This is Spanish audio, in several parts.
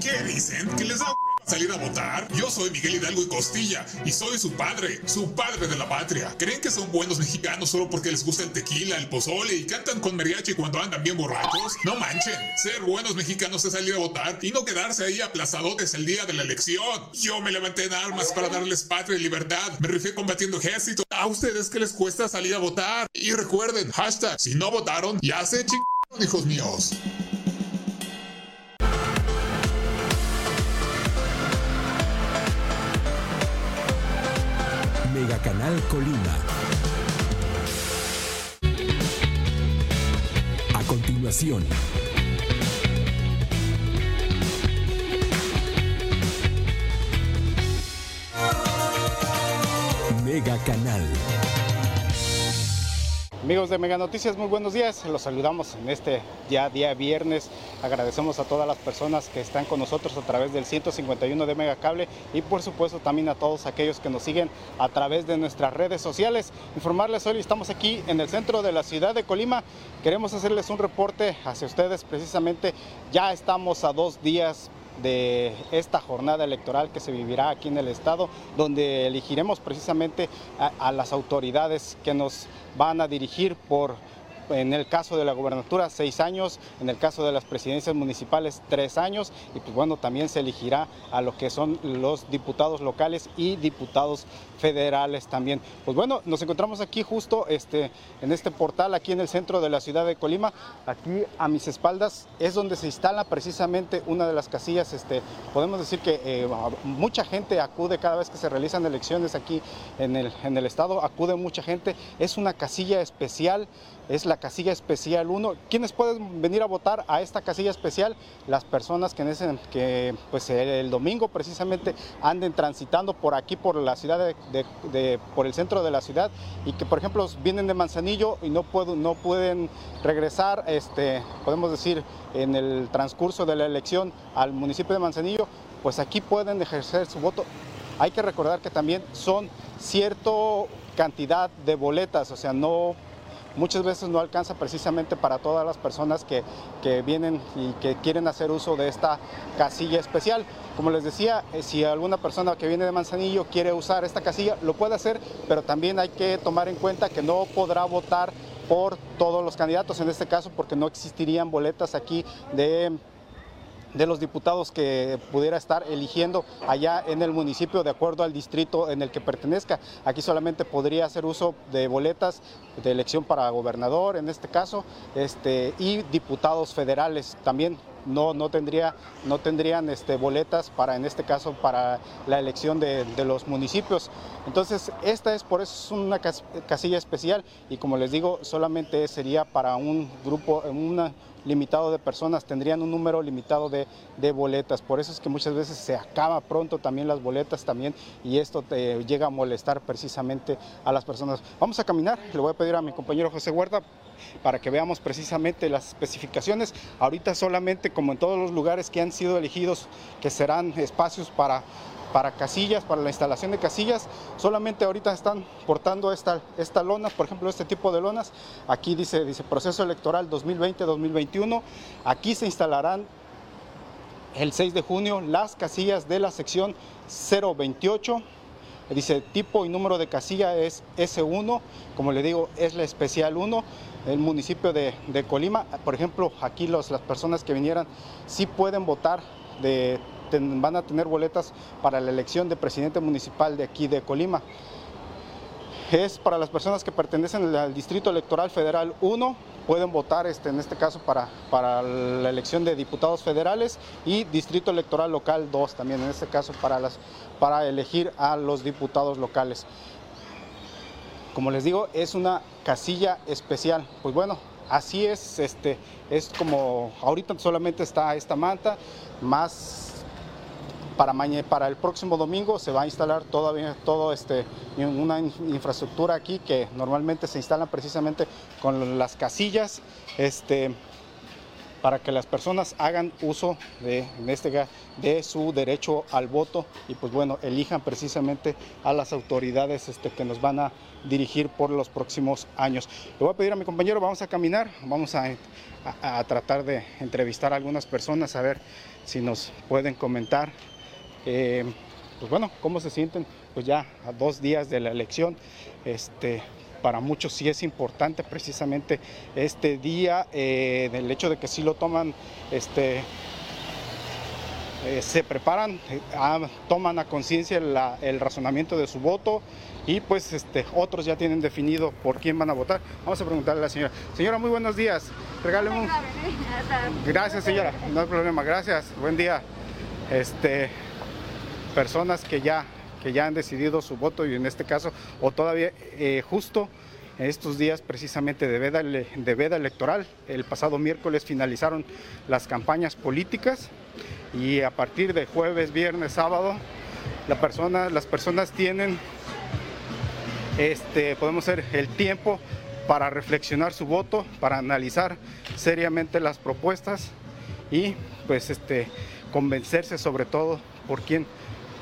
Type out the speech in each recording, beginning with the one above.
¿Qué dicen? ¿Que les da salir a votar? Yo soy Miguel Hidalgo y Costilla y soy su padre, su padre de la patria. ¿Creen que son buenos mexicanos solo porque les gusta el tequila, el pozole y cantan con mariachi cuando andan bien borrachos? No manchen, ser buenos mexicanos es salir a votar y no quedarse ahí aplazadotes el día de la elección. Yo me levanté en armas para darles patria y libertad. Me rifé combatiendo ejército. ¿A ustedes qué les cuesta salir a votar? Y recuerden, hashtag, si no votaron, ya se chingaron, hijos míos. Mega Canal Colima. A continuación. Mega Canal. Amigos de Mega Noticias, muy buenos días. Los saludamos en este ya día viernes. Agradecemos a todas las personas que están con nosotros a través del 151 de Mega Cable y por supuesto también a todos aquellos que nos siguen a través de nuestras redes sociales. Informarles hoy estamos aquí en el centro de la ciudad de Colima. Queremos hacerles un reporte hacia ustedes precisamente. Ya estamos a dos días de esta jornada electoral que se vivirá aquí en el estado, donde elegiremos precisamente a, a las autoridades que nos van a dirigir por en el caso de la gobernatura seis años, en el caso de las presidencias municipales tres años y pues bueno, también se elegirá a lo que son los diputados locales y diputados federales también. Pues bueno, nos encontramos aquí justo este, en este portal, aquí en el centro de la ciudad de Colima, aquí a mis espaldas es donde se instala precisamente una de las casillas, este, podemos decir que eh, mucha gente acude cada vez que se realizan elecciones aquí en el, en el estado, acude mucha gente, es una casilla especial es la casilla especial 1. ¿Quiénes pueden venir a votar a esta casilla especial? Las personas que, en ese, que pues el domingo precisamente anden transitando por aquí, por la ciudad, de, por el centro de la ciudad y que por ejemplo vienen de Manzanillo y no, puedo, no pueden regresar, este, podemos decir, en el transcurso de la elección al municipio de Manzanillo, pues aquí pueden ejercer su voto. Hay que recordar que también son cierta cantidad de boletas, o sea, no muchas veces no alcanza precisamente para todas las personas que, que, vienen y que quieren hacer uso de esta casilla especial. Como les decía, eh, si alguna persona que viene de Manzanillo quiere usar esta casilla, lo puede hacer, pero también hay que tomar en cuenta que no podrá votar por todos los candidatos, en este caso porque no existirían boletas aquí de de los diputados que pudiera estar eligiendo allá en el municipio de acuerdo al distrito en el que pertenezca. Aquí solamente podría hacer uso de boletas de elección para gobernador en este caso este, y diputados federales también no, no, tendría, no tendrían este, boletas para, en este caso, para la elección de, los municipios. Entonces, esta es por eso es una casilla especial y como les digo, solamente sería para un grupo, una, limitado de personas, tendrían un número limitado de, boletas. Por eso es que muchas veces se acaba pronto también las boletas también y esto llega a molestar precisamente a las personas. Vamos a caminar, le voy a pedir a mi compañero José Huerta para que veamos precisamente las especificaciones. Ahorita solamente como en todos los lugares que han sido elegidos, que serán espacios para para casillas, para la instalación de casillas. Solamente ahorita están portando esta, esta lona, por ejemplo, este tipo de lonas. Aquí dice, dice proceso electoral 2020-2021. Aquí se instalarán el 6 de junio las casillas de la sección 028. Dice tipo y número de casilla es S1, como le digo, es la especial 1 el municipio de, Colima. Por ejemplo, aquí las personas que vinieran sí pueden votar van a tener boletas para la elección de presidente municipal de aquí de Colima. Es para las personas que pertenecen al Distrito Electoral Federal 1, pueden votar este, en este caso para, la elección de diputados federales y Distrito Electoral Local 2 también, en este caso para elegir a los diputados locales. Como les digo, es una casilla especial. Pues bueno, así es, este, es como ahorita solamente está esta manta, más para, mañana, para el próximo domingo se va a instalar todavía todo este, una infraestructura aquí que normalmente se instala precisamente con las casillas este, para que las personas hagan uso de, este, de su derecho al voto y pues bueno, elijan precisamente a las autoridades este, que nos van a dirigir por los próximos años. Le voy a pedir a mi compañero, vamos a caminar, vamos a, a, a tratar de entrevistar a algunas personas, a ver si nos pueden comentar, eh, pues bueno, cómo se sienten, pues ya a dos días de la elección, este, para muchos sí es importante precisamente este día, eh, el hecho de que sí lo toman, este, eh, se preparan, eh, ah, toman a conciencia el razonamiento de su voto y pues este, otros ya tienen definido por quién van a votar. Vamos a preguntarle a la señora. Señora, muy buenos días. Regáleme un... Gracias, señora. No hay problema. Gracias. Buen día. Este, personas que ya, que ya han decidido su voto y en este caso, o todavía eh, justo en estos días precisamente de veda, de veda electoral, el pasado miércoles finalizaron las campañas políticas y a partir de jueves, viernes, sábado, la persona, las personas tienen, este, podemos ser el tiempo para reflexionar su voto, para analizar seriamente las propuestas y pues este, convencerse sobre todo por quién,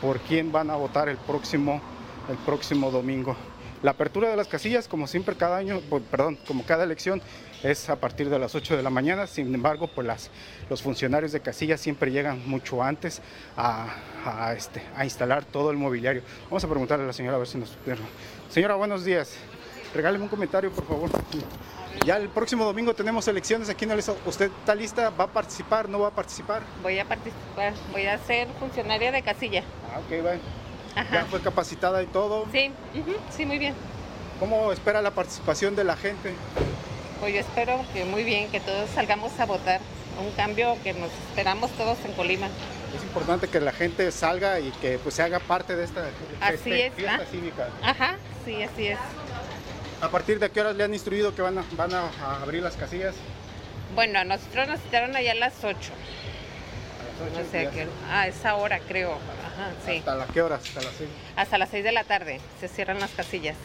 por quién van a votar el próximo, el próximo domingo. La apertura de las casillas, como siempre cada año, perdón, como cada elección, es a partir de las 8 de la mañana. Sin embargo, pues las, los funcionarios de casillas siempre llegan mucho antes a, este, a instalar todo el mobiliario. Vamos a preguntarle a la señora a ver si nos... Señora, buenos días. Regáleme un comentario, por favor. Ya el próximo domingo tenemos elecciones aquí en el ¿Usted está lista? ¿Va a participar? ¿No va a participar? Voy a participar. Voy a ser funcionaria de casilla. Ah, ok, bueno. ¿Ya fue capacitada y todo? Sí, sí, muy bien. ¿Cómo espera la participación de la gente? Pues yo espero que muy bien, que todos salgamos a votar. Un cambio que nos esperamos todos en Colima. Es importante que la gente salga y que pues se haga parte de esta así es, fiesta cívica. Ajá, sí, así es. ¿A partir de qué horas le han instruido que van a, van a, abrir las casillas? Bueno, a nosotros nos citaron allá a las 8. A las 8 a esa hora creo. Ajá, sí. ¿Hasta qué horas? Hasta las 6. Hasta las 6 de la tarde se cierran las casillas.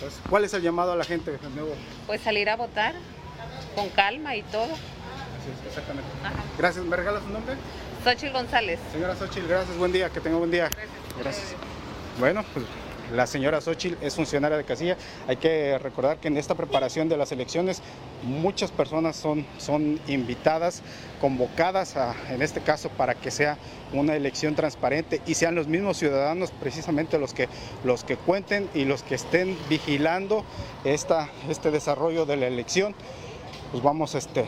Pues, ¿Cuál es el llamado a la gente de nuevo? Pues salir a votar con calma y todo. Así es, exactamente. Gracias. ¿Me regala su nombre? Xochitl González. Señora Xochitl, gracias. Buen día. Que tenga buen día. Gracias. Bueno, pues la señora Xochitl es funcionaria de casilla. Hay que recordar que en esta preparación de las elecciones muchas personas son, son invitadas, convocadas, a, en este caso, para que sea una elección transparente y sean los mismos ciudadanos precisamente los que, los que cuenten y los que estén vigilando esta, este desarrollo de la elección. Pues vamos este,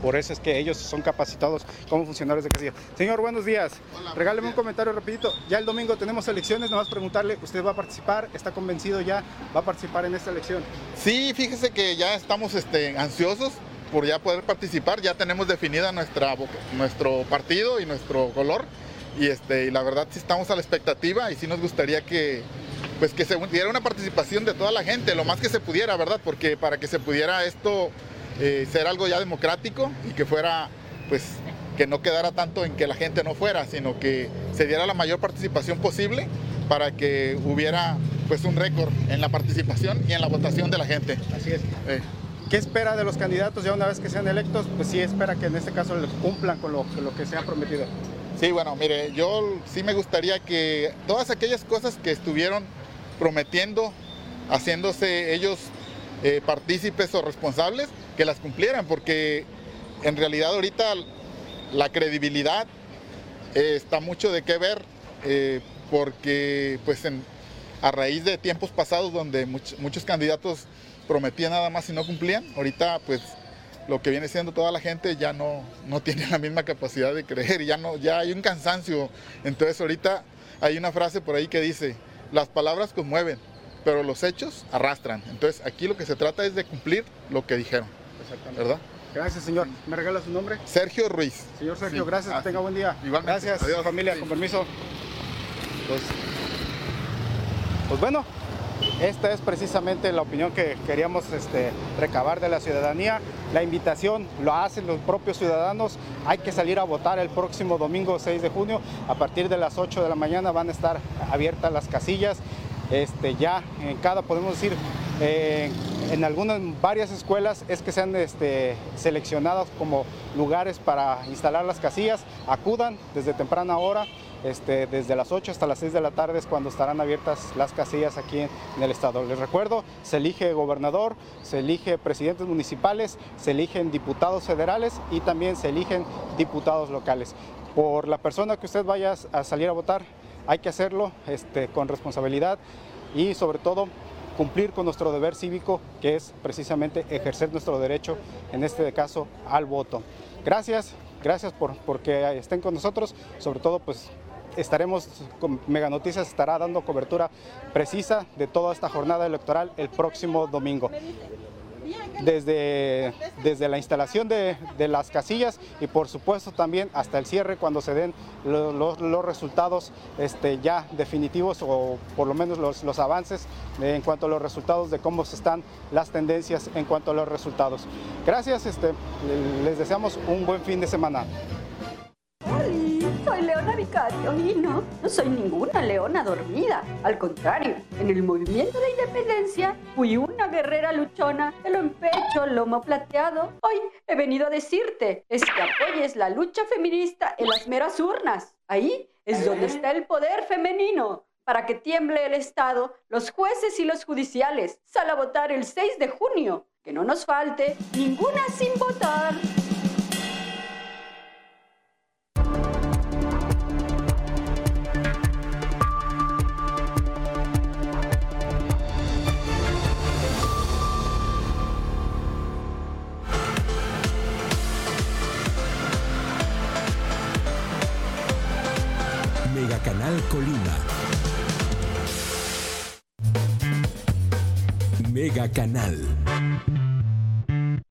por eso es que ellos son capacitados como funcionarios de casilla. Señor, buenos días. Regáleme un comentario rapidito. Ya el domingo tenemos elecciones, nomás preguntarle, ¿usted va a participar? ¿Está convencido ya? ¿Va a participar en esta elección? Sí, fíjese que ya estamos este, ansiosos por ya poder participar. Ya tenemos definida nuestra, nuestro partido y nuestro color. Y, este, y la verdad sí estamos a la expectativa y sí nos gustaría que, pues que se diera una participación de toda la gente, lo más que se pudiera, ¿verdad? Porque para que se pudiera esto eh, ser algo ya democrático y que fuera, pues, que no quedara tanto en que la gente no fuera, sino que se diera la mayor participación posible para que hubiera, pues, un récord en la participación y en la votación de la gente. Así es. Eh. ¿Qué espera de los candidatos ya una vez que sean electos? Pues sí espera que en este caso les cumplan con lo, lo que se ha prometido. Sí, bueno, mire, yo sí me gustaría que todas aquellas cosas que estuvieron prometiendo, haciéndose ellos eh, partícipes o responsables que las cumplieran, porque en realidad ahorita la credibilidad eh, está mucho de qué ver, eh, porque pues a raíz de tiempos pasados donde muchos candidatos prometían nada más y no cumplían, ahorita pues lo que viene siendo toda la gente ya no, no tiene la misma capacidad de creer, ya, no, ya hay un cansancio. Entonces ahorita hay una frase por ahí que dice, las palabras conmueven, pero los hechos arrastran. Entonces aquí lo que se trata es de cumplir lo que dijeron. Exactamente. ¿Verdad? Gracias, señor. ¿Me regala su nombre? Sergio Ruiz. Señor Sergio, gracias. Ah, tenga buen día. Igualmente. Gracias, Adiós. familia. Con permiso. Pues, pues, bueno, esta es precisamente la opinión que queríamos este, recabar de la ciudadanía. La invitación lo hacen los propios ciudadanos. Hay que salir a votar el próximo domingo 6 de junio. A partir de las 8 de la mañana van a estar abiertas las casillas. Este, ya en cada, podemos decir, eh, en algunas, varias escuelas es que sean este, seleccionados como lugares para instalar las casillas, acudan desde temprana hora este, desde las 8 hasta las 6 de la tarde es cuando estarán abiertas las casillas aquí en, el estado. Les recuerdo, se elige gobernador, se elige presidentes municipales, se eligen diputados federales y también se eligen diputados locales. Por la persona que usted vaya a salir a votar, hay que hacerlo este, con responsabilidad y sobre todo cumplir con nuestro deber cívico, que es precisamente ejercer nuestro derecho, en este caso, al voto. Gracias, gracias por porque estén con nosotros, sobre todo pues estaremos con Mega Noticias estará dando cobertura precisa de toda esta jornada electoral el próximo domingo desde, desde la instalación de, las casillas y por supuesto también hasta el cierre cuando se den los resultados este, ya definitivos o por lo menos los, los avances en cuanto a los resultados de cómo están las tendencias en cuanto a los resultados. Gracias, este, les deseamos un buen fin de semana. Soy Leona Vicario y no, no soy ninguna leona dormida. Al contrario, en el movimiento de independencia fui una guerrera luchona de lo en pecho, lomo plateado. Hoy he venido a decirte es que apoyes la lucha feminista en las meras urnas. Ahí es donde está el poder femenino. Para que tiemble el Estado, los jueces y los judiciales. Sal a votar el 6 de junio. Que no nos falte ninguna sin votar. Mega Canal.